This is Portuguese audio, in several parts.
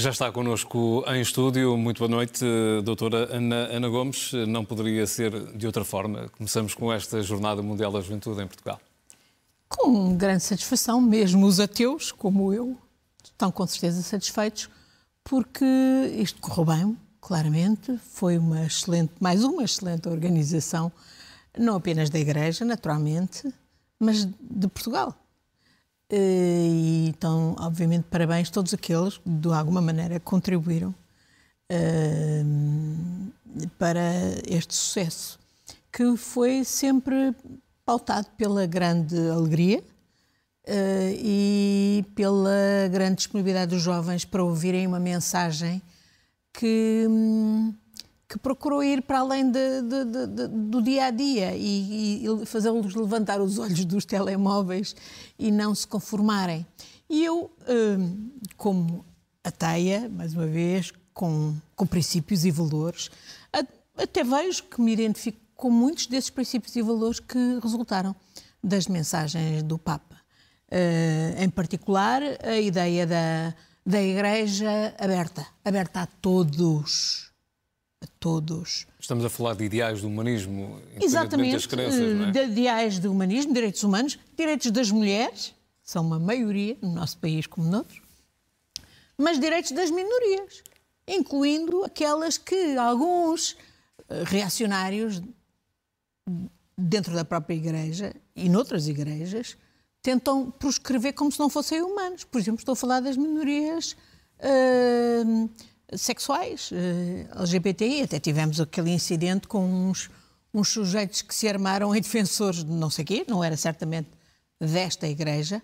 que já está connosco em estúdio. Muito boa noite, doutora Ana, Ana Gomes. Não poderia ser de outra forma. Começamos com esta Jornada Mundial da Juventude em Portugal. Com grande satisfação, mesmo os ateus, como eu, estão com certeza satisfeitos, porque isto correu bem, claramente. Foi uma excelente, mais uma excelente organização, não apenas da Igreja, naturalmente, mas de Portugal. Eh, e então, obviamente, parabéns a todos aqueles que, de alguma maneira, contribuíram eh, para este sucesso, que foi sempre pautado pela grande alegria uh, e pela grande disponibilidade dos jovens para ouvirem uma mensagem que, que procurou ir para além de, de, de, do dia a dia e, e fazê-los levantar os olhos dos telemóveis e não se conformarem. E eu, uh, como ateia, mais uma vez, com, com princípios e valores, até vejo que me identifico com muitos desses princípios e valores que resultaram das mensagens do Papa. Uh, em particular, a ideia da, da Igreja aberta, aberta a todos. A todos. Estamos a falar de ideais do humanismo, Exatamente, das crenças, não é? de ideais do humanismo, direitos humanos, direitos das mulheres, são uma maioria no nosso país como noutros, mas direitos das minorias, incluindo aquelas que alguns eh, reacionários dentro da própria igreja e noutras igrejas tentam proscrever como se não fossem humanos. Por exemplo, estou a falar das minorias uh, sexuais, uh, LGBTI. Até tivemos aquele incidente com uns, uns sujeitos que se armaram em defensores de não sei quê, não era certamente desta igreja,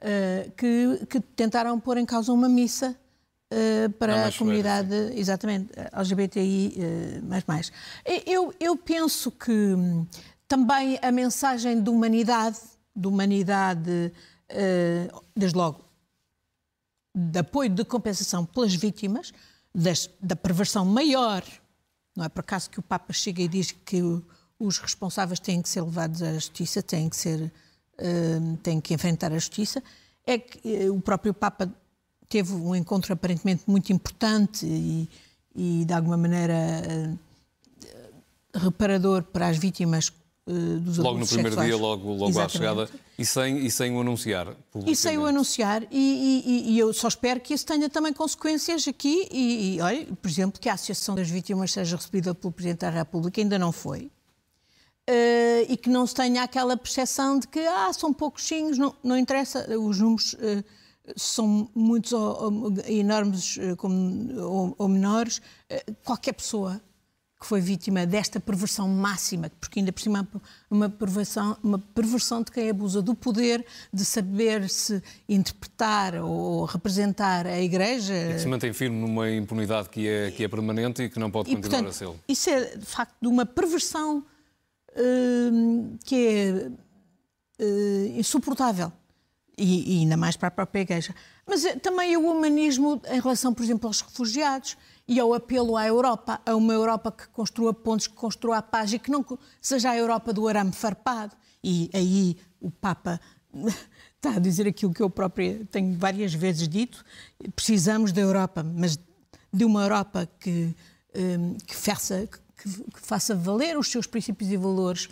uh, que, que, tentaram pôr em causa uma missa Uh, para a comunidade, exatamente, LGBTI, mais mais. Eu, eu penso que hum, também a mensagem de humanidade, de humanidade, desde logo, de apoio de compensação pelas vítimas, das, da perversão maior, não é por acaso que o Papa chega e diz que os responsáveis têm que ser levados à justiça, têm que ser, uh, têm que enfrentar a justiça, é que uh, o próprio Papa teve um encontro aparentemente muito importante e, e de alguma maneira reparador para as vítimas uh, dos Logo no primeiro sexuais. dia, logo, logo à chegada, e sem, e sem o anunciar. E sem o anunciar, e, e, e, eu só espero que isso tenha também consequências aqui, e, e olha, por exemplo, que a Associação das Vítimas seja recebida pelo Presidente da República, ainda não foi. Uh, e que não se tenha aquela percepção de que ah, são pouquinhos, não, não interessa, os números uh, são muitos ou, ou, enormes como, ou, ou menores, qualquer pessoa que foi vítima desta perversão máxima, porque ainda por cima uma perversão, uma perversão de quem abusa do poder, de saber se interpretar ou representar a Igreja. E que se mantém firme numa impunidade que é, que é permanente e que não pode e, continuar portanto, a ser. Isso é, de facto, de uma perversão uh, que é uh, insuportável. E, e, ainda mais para a própria Igreja. Mas uh, também o humanismo em relação, por exemplo, aos refugiados e ao apelo à Europa, a uma Europa que construa pontos, que construa a paz e que não seja a Europa do arame farpado. E aí o Papa está a dizer aquilo que eu própria tenho várias vezes dito: precisamos da Europa, mas de uma Europa que, hum, que, faça, que, que faça valer os seus princípios e valores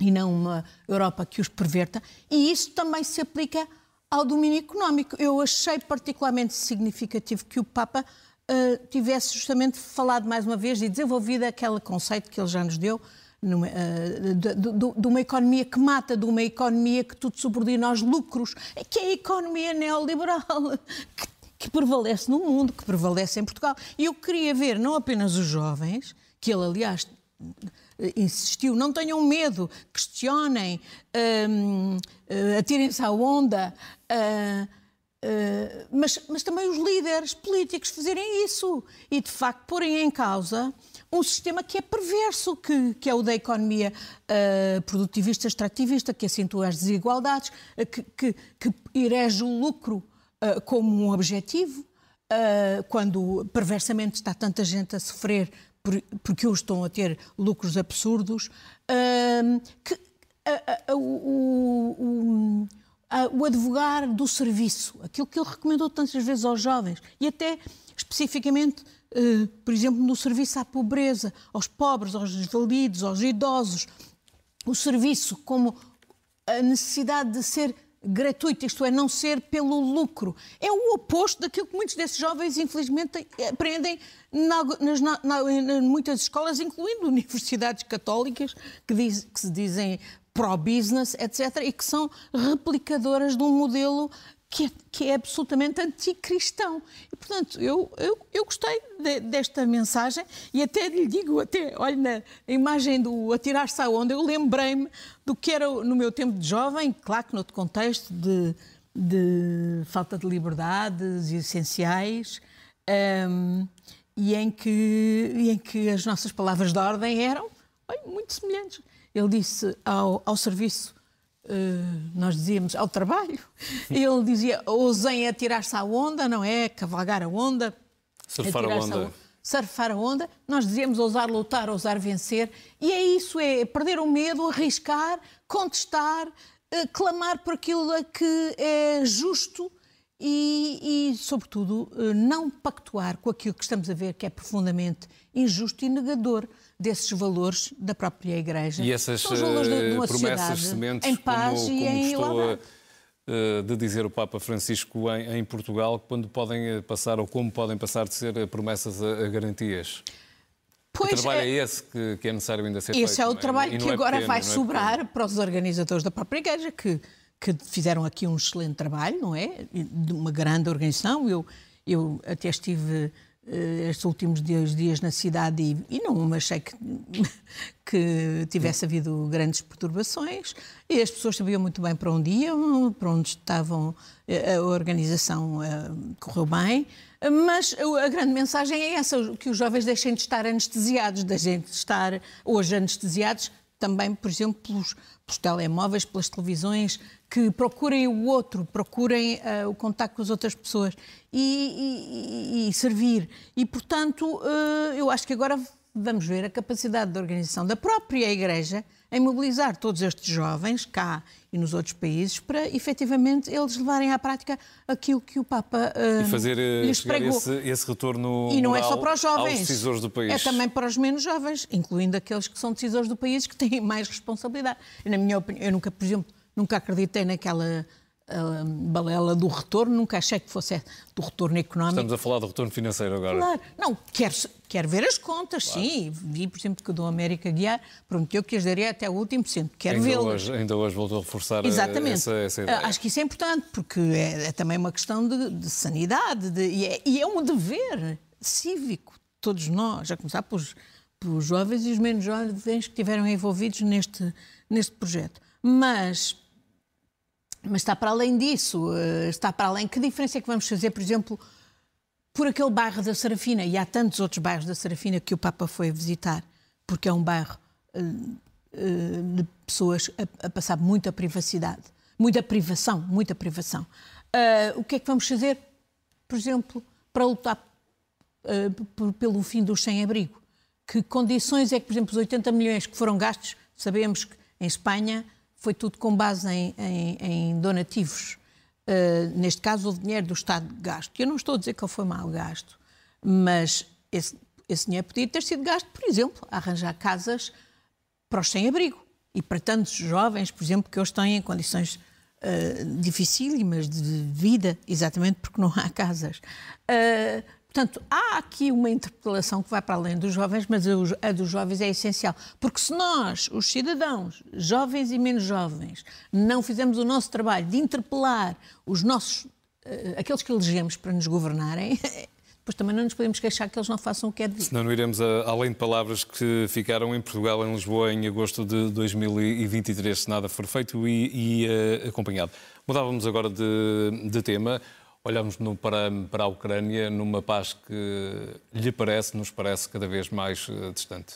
e não uma Europa que os perverta. E isso também se aplica ao domínio económico. Eu achei particularmente significativo que o Papa uh, tivesse justamente falado mais uma vez e desenvolvido aquele conceito que ele já nos deu, numa, uh, de, de, de, uma economia que mata, de uma economia que tudo subordina aos lucros, que é a economia neoliberal, que, que prevalece no mundo, que prevalece em Portugal. E eu queria ver não apenas os jovens, que ele, aliás, insistiu, não tenham medo, questionem, uh, atirem-se à onda. Uh, uh, mas, mas também os líderes políticos fazerem isso e, de facto, porem em causa um sistema que é perverso, que, que é o da economia uh, produtivista, extrativista, que acentua as desigualdades, uh, que, que, que o lucro como um objetivo, quando perversamente está tanta gente a sofrer por, porque eles estão a ter lucros absurdos, que o, o advogar do serviço, aquilo que ele recomendou tantas vezes aos jovens, e até especificamente, uh, por exemplo, no serviço à pobreza, aos pobres, aos desvalidos, aos idosos, o serviço como a necessidade de ser gratuito, isto é, não ser pelo lucro. É o oposto daquilo que muitos desses jovens, infelizmente, aprendem na, nas, na, na, em muitas escolas, incluindo universidades católicas, que, diz, que se dizem pro-business, etc., e que são replicadoras de um modelo que é, que é, absolutamente anticristão. E, portanto, eu, eu, eu gostei de, desta mensagem e até lhe digo, até, olha, na imagem do atirar-se à onda, eu lembrei-me do que era no meu tempo de jovem, claro que noutro contexto de, de falta de liberdades essenciais, um, e, em que, e em que as nossas palavras de ordem eram bem, muito semelhantes. Ele disse ao, ao serviço Uh, nós dizíamos ao trabalho. Ele dizia: ousem atirar-se à onda, não é? Cavalgar a onda. Surfar a onda. A, surfar a onda. Nós dizíamos ousar lutar, ousar vencer. E é isso: é perder o medo, arriscar, contestar, uh, clamar por aquilo que é justo e, e, sobretudo, uh, não pactuar com aquilo que estamos a ver que é profundamente injusto e negador desses valores da própria Igreja. E essas São os valores de, de uma promessas sementes, em paz como, e em igualdade. Eh, de dizer o Papa Francisco em, em, Portugal, quando podem eh, passar ou como podem passar de ser eh, promessas a, a garantias? Pois o trabalho é, é esse que, que, é necessário ainda ser esse feito. Esse é o é? trabalho que é agora pequeno, vai é sobrar para os organizadores da própria Igreja, que, que fizeram aqui um excelente trabalho, não é? De uma grande organização. Eu, eu até estive eh, estes últimos dias, dias na cidade e, e, não achei que, que tivesse havido grandes perturbações. E as pessoas sabiam muito bem para onde iam, para onde estavam, eh, a organização eh, correu bem, mas a grande mensagem é essa, que os jovens deixem de estar anestesiados, deixem de estar hoje anestesiados também, por exemplo, pelos, pelos telemóveis, pelas televisões, que procurem o outro, procurem uh, o contato com as outras pessoas e, e, e servir. E, portanto, uh, eu acho que agora vamos ver a capacidade de organização da própria Igreja em mobilizar todos estes jovens, cá e nos outros países, para efetivamente eles levarem à prática aquilo que o Papa uh, e fazer lhes pregou. Esse, esse retorno e não é só para os jovens, aos decisores do país. É também para os menos jovens, incluindo aqueles que são decisores do país que têm mais responsabilidade. Na minha opinião, eu nunca, por exemplo, nunca acreditei naquela uh, balela do retorno, nunca achei que fosse do retorno económico. Estamos a falar do retorno financeiro agora. Claro, não, quero, quero ver as contas, claro. sim. Vi, por exemplo, que o Dom América Guiar prometeu que as daria até o último cento. Quero vê-lo. Ainda hoje voltou a reforçar Exatamente. Essa, essa ideia. Acho que isso é importante, porque é, é também uma questão de, de sanidade de, e, é, e é um dever cívico, todos nós, a começar pelos, pelos jovens e os menos jovens que estiveram envolvidos neste, neste projeto. Mas mas está para além disso, eh, está para além. Que diferença é que vamos fazer, por exemplo, por aquele bairro da Serafina? E há tantos outros bairros da Serafina que o Papa foi visitar, porque é um bairro eh, eh, de pessoas a, passar muita privacidade, muita privação, muita privação. o que é que vamos fazer, por exemplo, para lutar pelo fim do sem-abrigo? Que condições é que, por exemplo, os 80 milhões que foram gastos, sabemos que em Espanha foi tudo com base em, em, em donativos. Uh, neste caso, o dinheiro do Estado gasto. Eu não estou a dizer que ele foi mal gasto, mas esse, esse dinheiro podia ter sido gasto, por exemplo, a arranjar casas para os sem-abrigo e para tantos jovens, por exemplo, que hoje têm condições uh, dificílimas de vida, exatamente porque não há casas. Uh, Portanto, há aqui uma interpelação que vai para além dos jovens, mas a dos jovens é essencial. Porque se nós, os cidadãos, jovens e menos jovens, não fizermos o nosso trabalho de interpelar os nossos, uh, aqueles que elegemos para nos governarem, depois também não nos podemos queixar que eles não façam o que é devido. Senão não iremos a, além de palavras que ficaram em Portugal, em Lisboa, em agosto de 2023, se nada for feito e, e uh, acompanhado. Mudávamos agora de, de tema olhamos no, para, para a Ucrânia numa paz que lhe parece, nos parece cada vez mais uh, distante?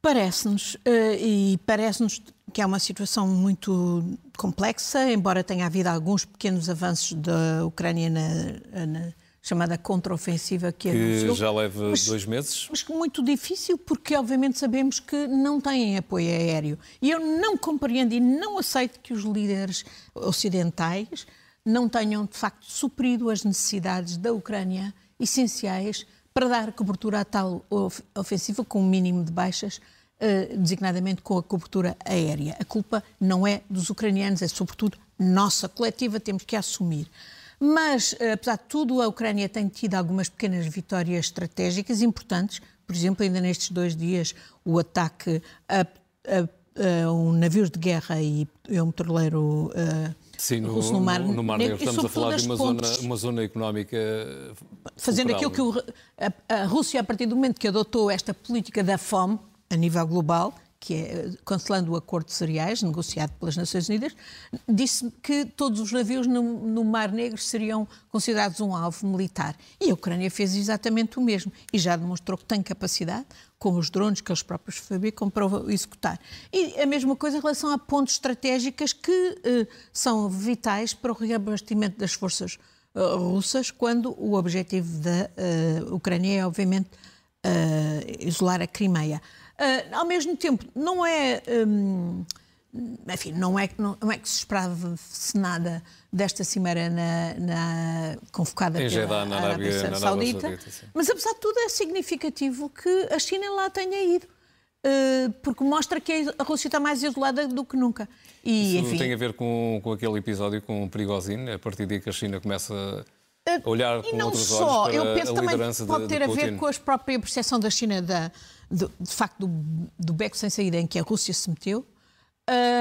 Parece-nos, uh, e parece-nos que é uma situação muito complexa, embora tenha havido alguns pequenos avanços da Ucrânia na, na, chamada contraofensiva que, que anunciou. já leva mas, dois meses. Mas muito difícil, porque obviamente sabemos que não têm apoio aéreo. E eu não compreendo e não aceito que os líderes ocidentais não tenham, de facto, suprido as necessidades da Ucrânia essenciais para dar cobertura a tal ofensiva com um mínimo de baixas, eh, designadamente com a cobertura aérea. A culpa não é dos ucranianos, é sobretudo nossa, coletiva, temos que assumir. Mas, eh, apesar de tudo, a Ucrânia tem tido algumas pequenas vitórias estratégicas importantes. Por exemplo, ainda nestes dois dias, o ataque a, a, a um navio de guerra e a um petroleiro uh, Sim, no, russo no Mar, no, no mar Negro. Estamos a falar de uma zona, uma zona económica. Fazendo aquilo que o, a, a Rússia, a partir do momento que adotou esta política da fome a nível global, que é cancelando o acordo de cereais negociado pelas Nações Unidas, disse que todos os navios no, no, Mar Negro seriam considerados um alvo militar. E a Ucrânia fez exatamente o mesmo e já demonstrou que tem capacidade, com os drones que eles próprios fabricam, para executar. E a mesma coisa em relação a pontos estratégicas que eh, são vitais para o reabastimento das forças eh, russas, quando o objetivo da eh, Ucrânia é, obviamente, eh, isolar a Crimeia. Uh, ao mesmo tempo, não é. Um, enfim, não é, não, não, é que se esperava-se nada desta cimeira na, na convocada em pela na Arábia, Arábia Saudita, Saudita mas apesar de tudo é significativo que a China lá tenha ido. Uh, porque mostra que a Rússia está mais isolada do que nunca. E, Isso enfim, tem a ver com, com aquele episódio com o Prigozhin, a partir daí que a China começa a olhar com outros só, olhos para eu penso a também liderança pode de, ter a ver com a própria percepção da China da, de, de facto do, do beco sem saída em que a Rússia se meteu,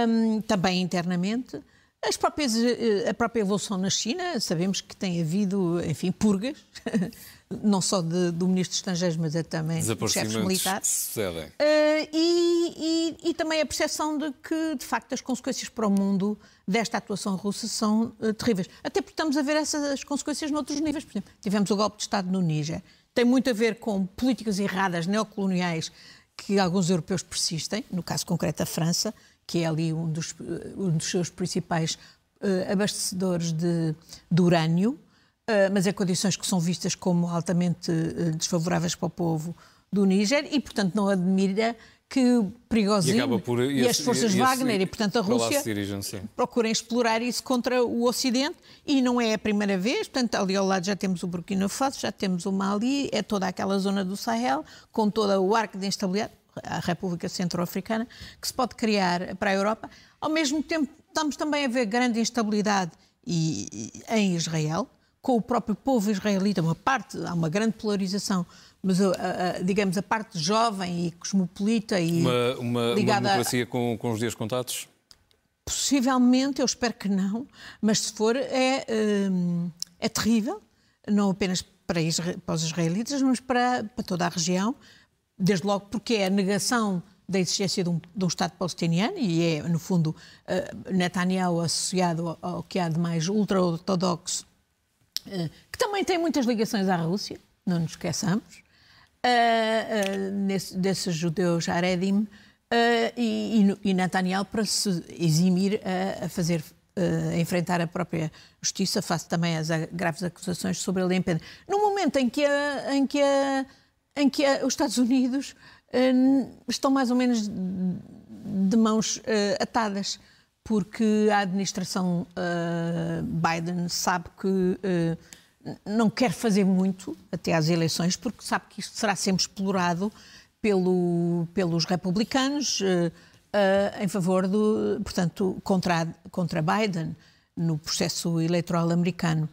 um, também internamente. As próprias, eh, a própria evolução na China, sabemos que tem havido, enfim, purgas, não só de, do Ministro dos Estrangeiros, mas é também dos chefes militares. Uh, e, e, e, também a percepção de que, de facto, as consequências para o mundo desta atuação russa são uh, terríveis. Até porque estamos a ver essas consequências noutros níveis. Por exemplo, tivemos o golpe de Estado no Níger tem muito a ver com políticas erradas neocoloniais que alguns europeus persistem, no caso concreto a França, que é ali um dos, eh, um dos seus principais uh, abastecedores de, de urânio, uh, mas em condições que são vistas como altamente uh, desfavoráveis para o povo do Níger e, portanto, não admira que Prigozhin e, e, e as forças e, Wagner e, portanto, a Rússia procurem explorar isso contra o Ocidente e não é a primeira vez. Portanto, ali ao lado já temos o Burkina Faso, já temos o Mali, é toda aquela zona do Sahel, com todo o arco de instabilidade, a República Centro-Africana, que se pode criar para a Europa. Ao mesmo tempo, estamos também a ver grande instabilidade em Israel, com o próprio povo israelita, uma parte, há uma grande polarização mas a, a, digamos a parte jovem e cosmopolita e uma, uma, ligada uma democracia com, com os dias contados? Possivelmente, eu espero que não, mas se for é, é terrível, não apenas para, para os israelitas, mas para, para toda a região, desde logo porque é a negação da existência de um, de um, Estado palestiniano e é, no fundo, uh, Netanyahu associado ao, ao, que há de mais ultra-ortodoxo, uh, que também tem muitas ligações à Rússia, não nos esqueçamos, uh, nesse, desses judeus Haredim uh, e, e, Netanyahu para se eximir a, fazer enfrentar a própria justiça face também às graves acusações sobre a limpeza. No momento em que, a, em que, a, em que os Estados Unidos uh, estão mais ou menos de mãos uh, atadas, porque a administração uh, Biden sabe que não quer fazer muito até às eleições, porque sabe que isto será sempre explorado pelo, pelos republicanos uh, uh, em favor do, portanto, contra, contra Biden no processo eleitoral americano.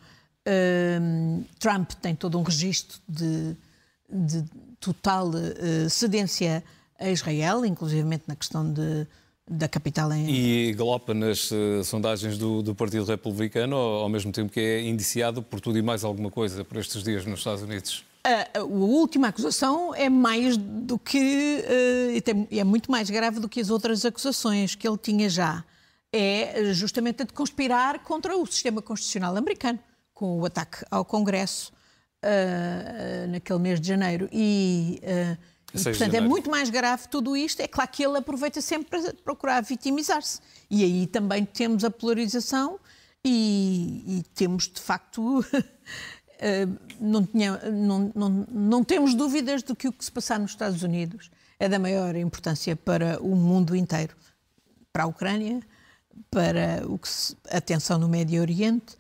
Uh, Trump tem todo um registro de, de total cedência a Israel, inclusive na questão de da capital em... E galopa nas uh, sondagens do, do, Partido Republicano, ao, ao, mesmo tempo que é indiciado por tudo e mais alguma coisa por estes dias nos Estados Unidos? A, a última acusação é mais do que... Uh, é muito mais grave do que as outras acusações que ele tinha já. É justamente a de conspirar contra o sistema constitucional americano, com o ataque ao Congresso uh, naquele mês de janeiro. E, portanto, é muito mais grave tudo isto. É claro que ele aproveita sempre para procurar vitimizar-se. E aí também temos a polarização e, e temos, de facto, não, tinha, não, não, não temos dúvidas de que o que se passar nos Estados Unidos é da maior importância para o mundo inteiro, para a Ucrânia, para o que se, a tensão no Médio Oriente,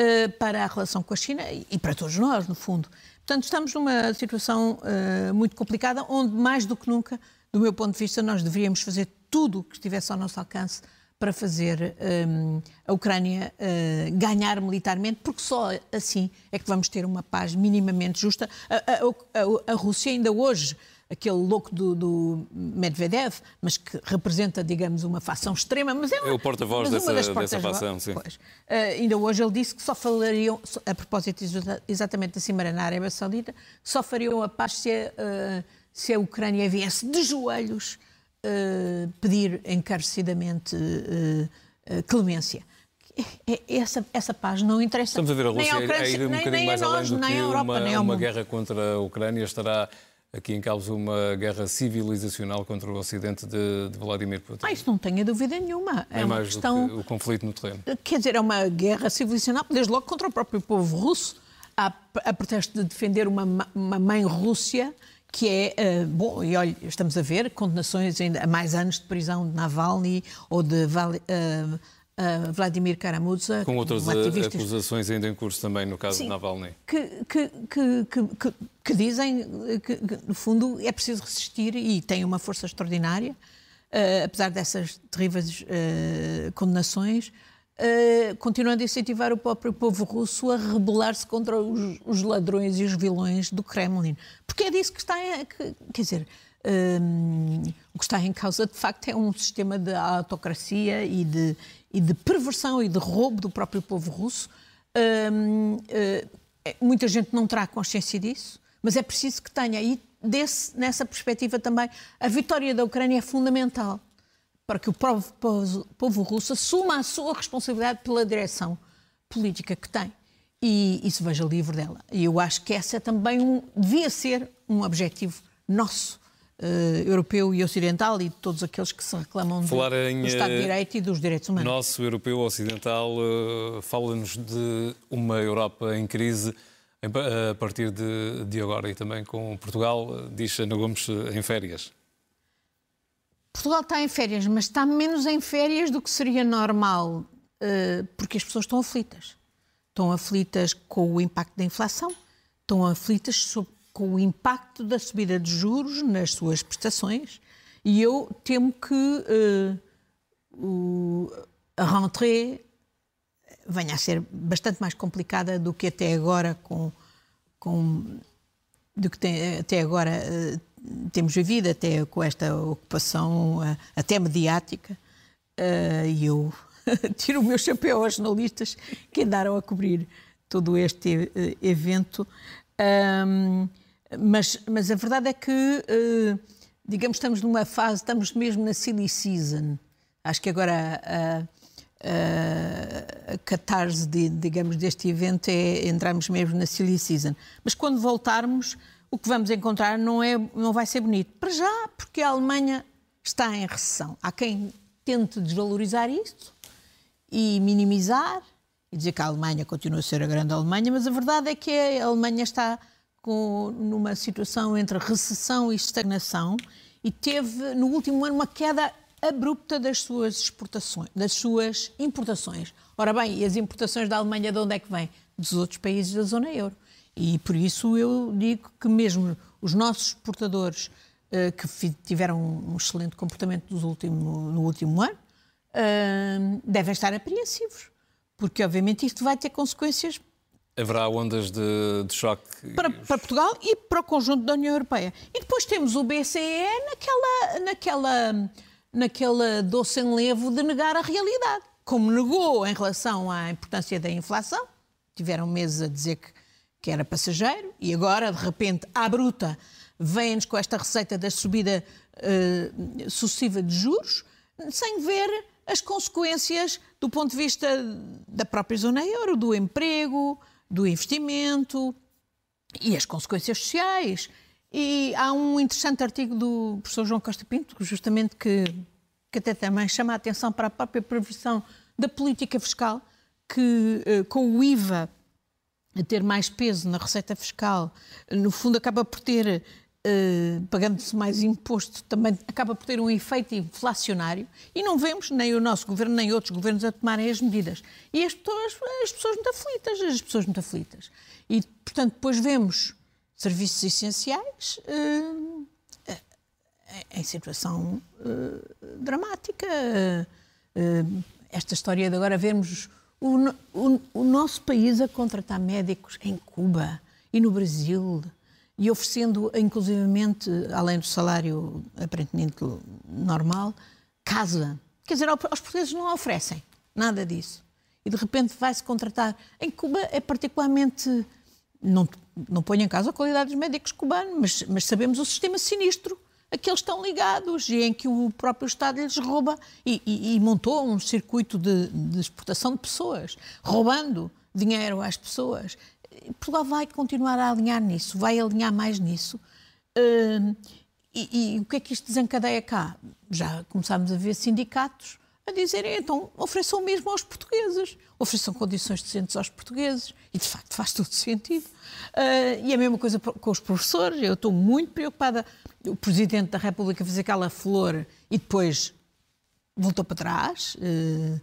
uh, para a relação com a China e para todos nós, no fundo. Portanto, estamos numa situação uh, muito complicada, onde mais do que nunca, do meu ponto de vista, nós deveríamos fazer tudo o que estivesse ao nosso alcance para fazer um, a Ucrânia uh, ganhar militarmente, porque só assim é que vamos ter uma paz minimamente justa. A, a, a, a Rússia ainda hoje aquele louco do, do, Medvedev, mas que representa, digamos, uma facção extrema. Mas é, uma, é o porta-voz dessa, dessa facção, sim. Pois. Uh, ainda hoje ele disse que só falariam, a propósito exatamente da Cimeira na Arábia Saudita, só fariam a paz se a, uh, se a Ucrânia viesse de joelhos uh, pedir encarecidamente clemência. Essa, essa paz não interessa. Estamos a ver a Rússia nem a Ucrânia, a ir um bocadinho nem, nem mais nós, além do que Europa, uma, uma guerra contra a Ucrânia estará aqui em causa uma guerra civilizacional contra o Ocidente de, de Vladimir Putin. Ah, isso não tenho dúvida nenhuma. É, é mais questão... do que o conflito no terreno. Quer dizer, é uma guerra civilizacional, desde logo contra o próprio povo russo, a, a pretexto de defender uma, uma mãe Rússia que é, uh, bom, e olha, estamos a ver condenações ainda a mais anos de prisão de Navalny ou de uh, uh, Vladimir Karamurza. Com outras acusações ainda em curso também, no caso Sim, de Navalny. Que, que, que, que dizem que, no fundo, é preciso resistir e tem uma força extraordinária, uh, apesar dessas terríveis uh, condenações. Uh, continuando a incentivar o próprio povo russo a rebelar-se contra os, os, ladrões e os vilões do Kremlin. Porque é disso que está. Que, quer dizer, o que está em causa, de facto, é um sistema de autocracia e de, e de perversão e de roubo do próprio povo russo. Uh, uh, muita gente não terá consciência disso, mas é preciso que tenha. E desse, nessa perspectiva também, a vitória da Ucrânia é fundamental para que o povo, povo, povo russo assuma a sua responsabilidade pela direção política que tem e, e se veja livre dela. E eu acho que essa é também um, devia ser um objetivo nosso Uh, europeu e ocidental e de todos aqueles que se reclamam do, em, do Estado de eh, Direito e dos direitos humanos. Nosso europeu ocidental uh, fala-nos de uma Europa em crise a partir de, de agora e também com Portugal, diz Ana Gomes, em férias. Portugal está em férias, mas está menos em férias do que seria normal, uh, porque as pessoas estão aflitas. Estão aflitas com o impacto da inflação, estão aflitas sobre com o impacto da subida de juros nas suas prestações e eu temo que uh, o, a rentrée venha a ser bastante mais complicada do que até agora com, com do que tem, até agora uh, temos vivido até com esta ocupação uh, até mediática. E eu tiro o meu chapéu aos jornalistas que andaram a cobrir todo este evento. Um, mas, mas a verdade é que, uh, digamos, estamos numa fase, estamos mesmo na silly season. Acho que agora a, a, a catarse, de, digamos, deste evento é entrarmos mesmo na silly season. Mas quando voltarmos, o que vamos encontrar não, é, não vai ser bonito. Para já, porque a Alemanha está em recessão. Há quem tente desvalorizar isto e minimizar e dizer que a Alemanha continua a ser a grande Alemanha, mas a verdade é que a Alemanha está com, numa situação entre recessão e estagnação e teve no último ano uma queda abrupta das suas exportações, das suas importações. Ora bem, e as importações da Alemanha de onde é que vêm? Dos outros países da zona euro. E por isso eu digo que mesmo os nossos exportadores uh, que tiveram um excelente comportamento último, no último ano uh, devem estar apreensivos, porque obviamente isto vai ter consequências Haverá ondas de, de choque? Para, para, Portugal e para o conjunto da União Europeia. E depois temos o BCE naquela, naquela, naquela doce enlevo de negar a realidade. Como negou em relação à importância da inflação, tiveram meses a dizer que, que era passageiro, e agora, de repente, à bruta, vêm-nos com esta receita da subida uh, sucessiva de juros, sem ver as consequências do ponto de vista da própria zona euro, do emprego, do investimento e as consequências sociais. E há um interessante artigo do professor João Costa Pinto, justamente que, que até também chama a atenção para a própria previsão da política fiscal, que eh, com o IVA a ter mais peso na receita fiscal, no fundo acaba por ter Uh, pagando-se mais imposto, também acaba por ter um efeito inflacionário e não vemos nem o nosso governo nem outros governos a tomarem as medidas. E as pessoas, as pessoas muito aflitas, as pessoas muito aflitas. E, portanto, depois vemos serviços essenciais uh, em situação uh, dramática. esta história de agora vermos o, o, o nosso país a contratar médicos em Cuba e no Brasil e oferecendo, inclusivamente, além do salário aparentemente normal, casa. Quer dizer, aos portugueses não oferecem nada disso. E de repente vai-se contratar. Em Cuba é particularmente. Não, não ponho em causa a qualidade dos médicos cubanos, mas, mas sabemos o sistema sinistro a que eles estão ligados e em que o próprio Estado lhes rouba e, e, e montou um circuito de, de exportação de pessoas, roubando dinheiro às pessoas. Portugal vai continuar a alinhar nisso, vai alinhar mais nisso. Uh, e, e, o que é que isto desencadeia cá? Já começámos a ver sindicatos a dizerem, então, ofereçam mesmo aos portugueses, ofereçam condições decentes aos portugueses, e de facto faz todo sentido. Uh, e a mesma coisa com os professores, eu estou muito preocupada. O Presidente da República fez aquela flor e depois voltou para trás. Uh,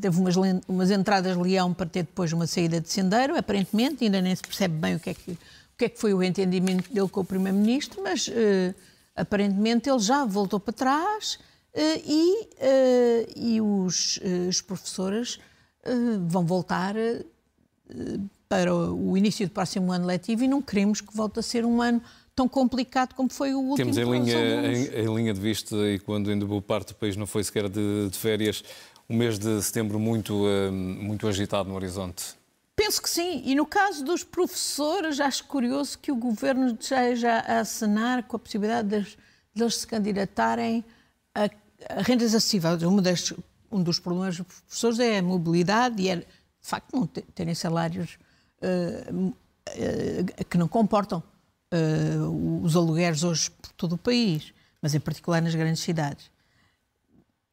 teve umas, umas entradas de leão para ter depois uma saída de sendeiro, aparentemente, ainda nem se percebe bem o que é que, o que, é que foi o entendimento dele com o Primeiro-Ministro, mas uh, aparentemente ele já voltou para trás uh, e, e os, os professores vão voltar para o início do próximo ano letivo e não queremos que volte a ser um ano tão complicado como foi o último. Temos em linha, em, em, linha de vista, e quando ainda boa parte do país não foi sequer de, de férias, um mês de setembro muito, eh, muito agitado no horizonte? Penso que sim. E no caso dos professores, acho curioso que o governo esteja a acenar com a possibilidade deles, deles se candidatarem a, a rendas acessíveis. Das, um dos problemas dos professores é a mobilidade e é, de facto, não terem salários uh, uh, que não comportam uh, os alugueres hoje por todo o país, mas em particular nas grandes cidades.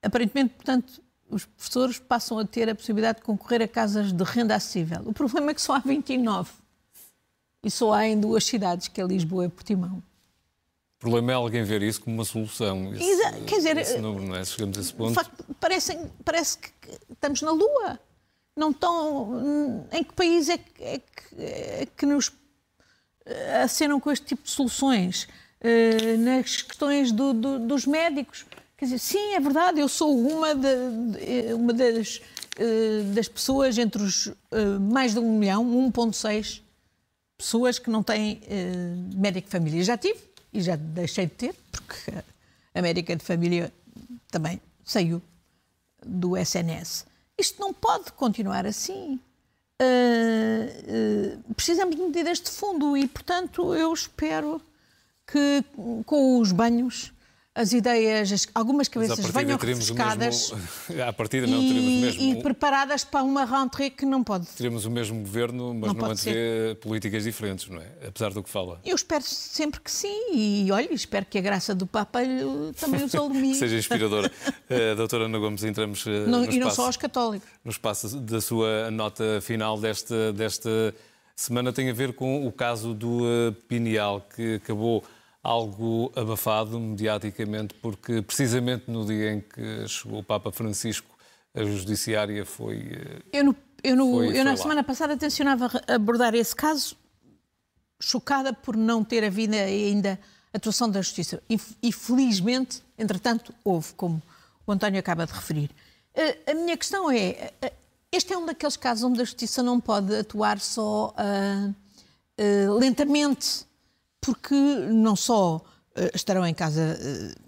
Aparentemente, portanto, os professores passam a ter a possibilidade de concorrer a casas de renda acessível. O problema é que só há 29. E só há em duas cidades, que é Lisboa e Portimão. O problema é alguém ver isso como uma solução. Esse, Exa quer dizer, esse número, não é? Chegamos a esse ponto. Facto, parece, parece que estamos na Lua. Não estão. Em que país é que, é que, é que nos acenam com este tipo de soluções? Uh, nas questões do, do, dos médicos. Quer dizer, sim, é verdade, eu sou uma, de, uma das, uh, das pessoas entre os uh, mais de um milhão, 1,6 pessoas que não têm médico de família. Já tive e já deixei de ter, porque a médica de família também saiu do SNS. Isto não pode continuar assim. precisamos de medidas de fundo e, portanto, eu espero que com os banhos as ideias, algumas cabeças venham refrescadas mesmo, à partida não, teremos mesmo... E preparadas para uma rentrée que não pode... Teremos o mesmo governo, mas não, não antevê políticas diferentes, não é? Apesar do que fala. Eu espero sempre que sim e, olha, espero que a graça do Papa também os alumie. Seja inspiradora. uh, doutora Ana Gomes, entramos uh, não, no E não só aos católicos. No espaço da sua nota final desta, desta semana tem a ver com o caso do uh, Pineal, que acabou algo abafado mediaticamente, porque precisamente no dia em que chegou o Papa Francisco, a judiciária foi. Eh, eu, no, eu, no, foi, eu foi na lá. semana passada tencionava abordar esse caso, chocada por não ter havido ainda atuação da Justiça. E, felizmente, entretanto, houve, como o António acaba de referir. A, eh, a minha questão é: eh, este é um daqueles casos onde a Justiça não pode atuar só uh, uh, lentamente porque não só uh, estarão em casa uh,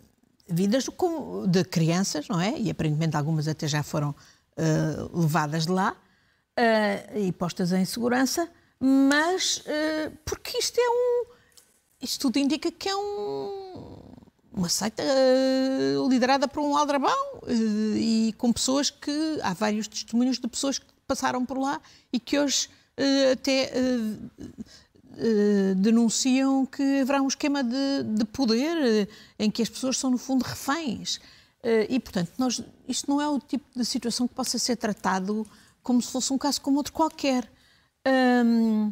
vidas como de crianças, não é? E aparentemente algumas até já foram uh, levadas de lá e postas em segurança, mas porque isto é um. Isto tudo indica que é um, uma seita liderada por um aldrabão e com pessoas que. Há vários testemunhos de pessoas que passaram por lá e que hoje até eh, denunciam que haverá um esquema de, de poder uh, em que as pessoas são, no fundo, reféns. Uh, e, portanto, nós, isto não é o tipo de situação que possa ser tratado como se fosse um caso como outro qualquer. Hum,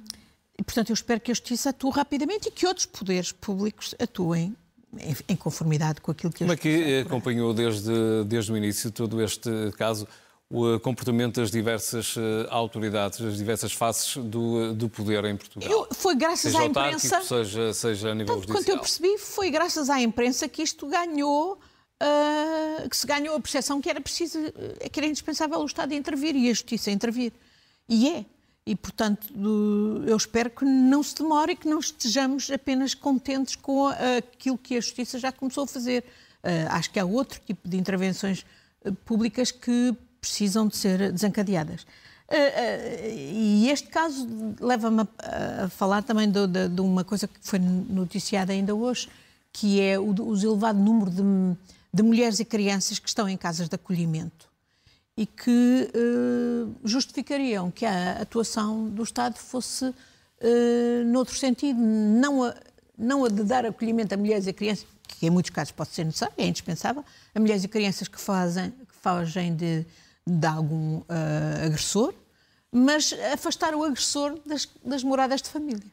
e, portanto, eu espero que a Justiça atue rapidamente e que outros poderes públicos atuem em, em conformidade com aquilo que a Como é Justiça que acompanhou desde, desde o início todo este caso? O comportamento das diversas eh, autoridades, das diversas faces do, do poder em Portugal. Eu, foi graças seja à imprensa. Seja, seja a nível tanto judicial. quanto eu percebi, foi graças à imprensa que isto ganhou. Uh, que se ganhou a percepção que era preciso, eh, que era indispensável o Estado intervir e a Justiça intervir. E é. E, portanto, eu espero que não se demore e que não estejamos apenas contentes com aquilo que a Justiça já começou a fazer. Acho que há outro tipo de intervenções públicas que precisam de ser desencadeadas. Uh, uh, e este caso leva-me a, falar também de, de, de, uma coisa que foi noticiada ainda hoje, que é o, o elevado número de, de, mulheres e crianças que estão em casas de acolhimento e que uh, justificariam que a atuação do Estado fosse uh, noutro sentido, não a, não a de dar acolhimento a mulheres e crianças, que em muitos casos pode ser necessário, é indispensável, a mulheres e crianças que fazem, que fogem de de algum uh, agressor, mas afastar o agressor das, das moradas de família.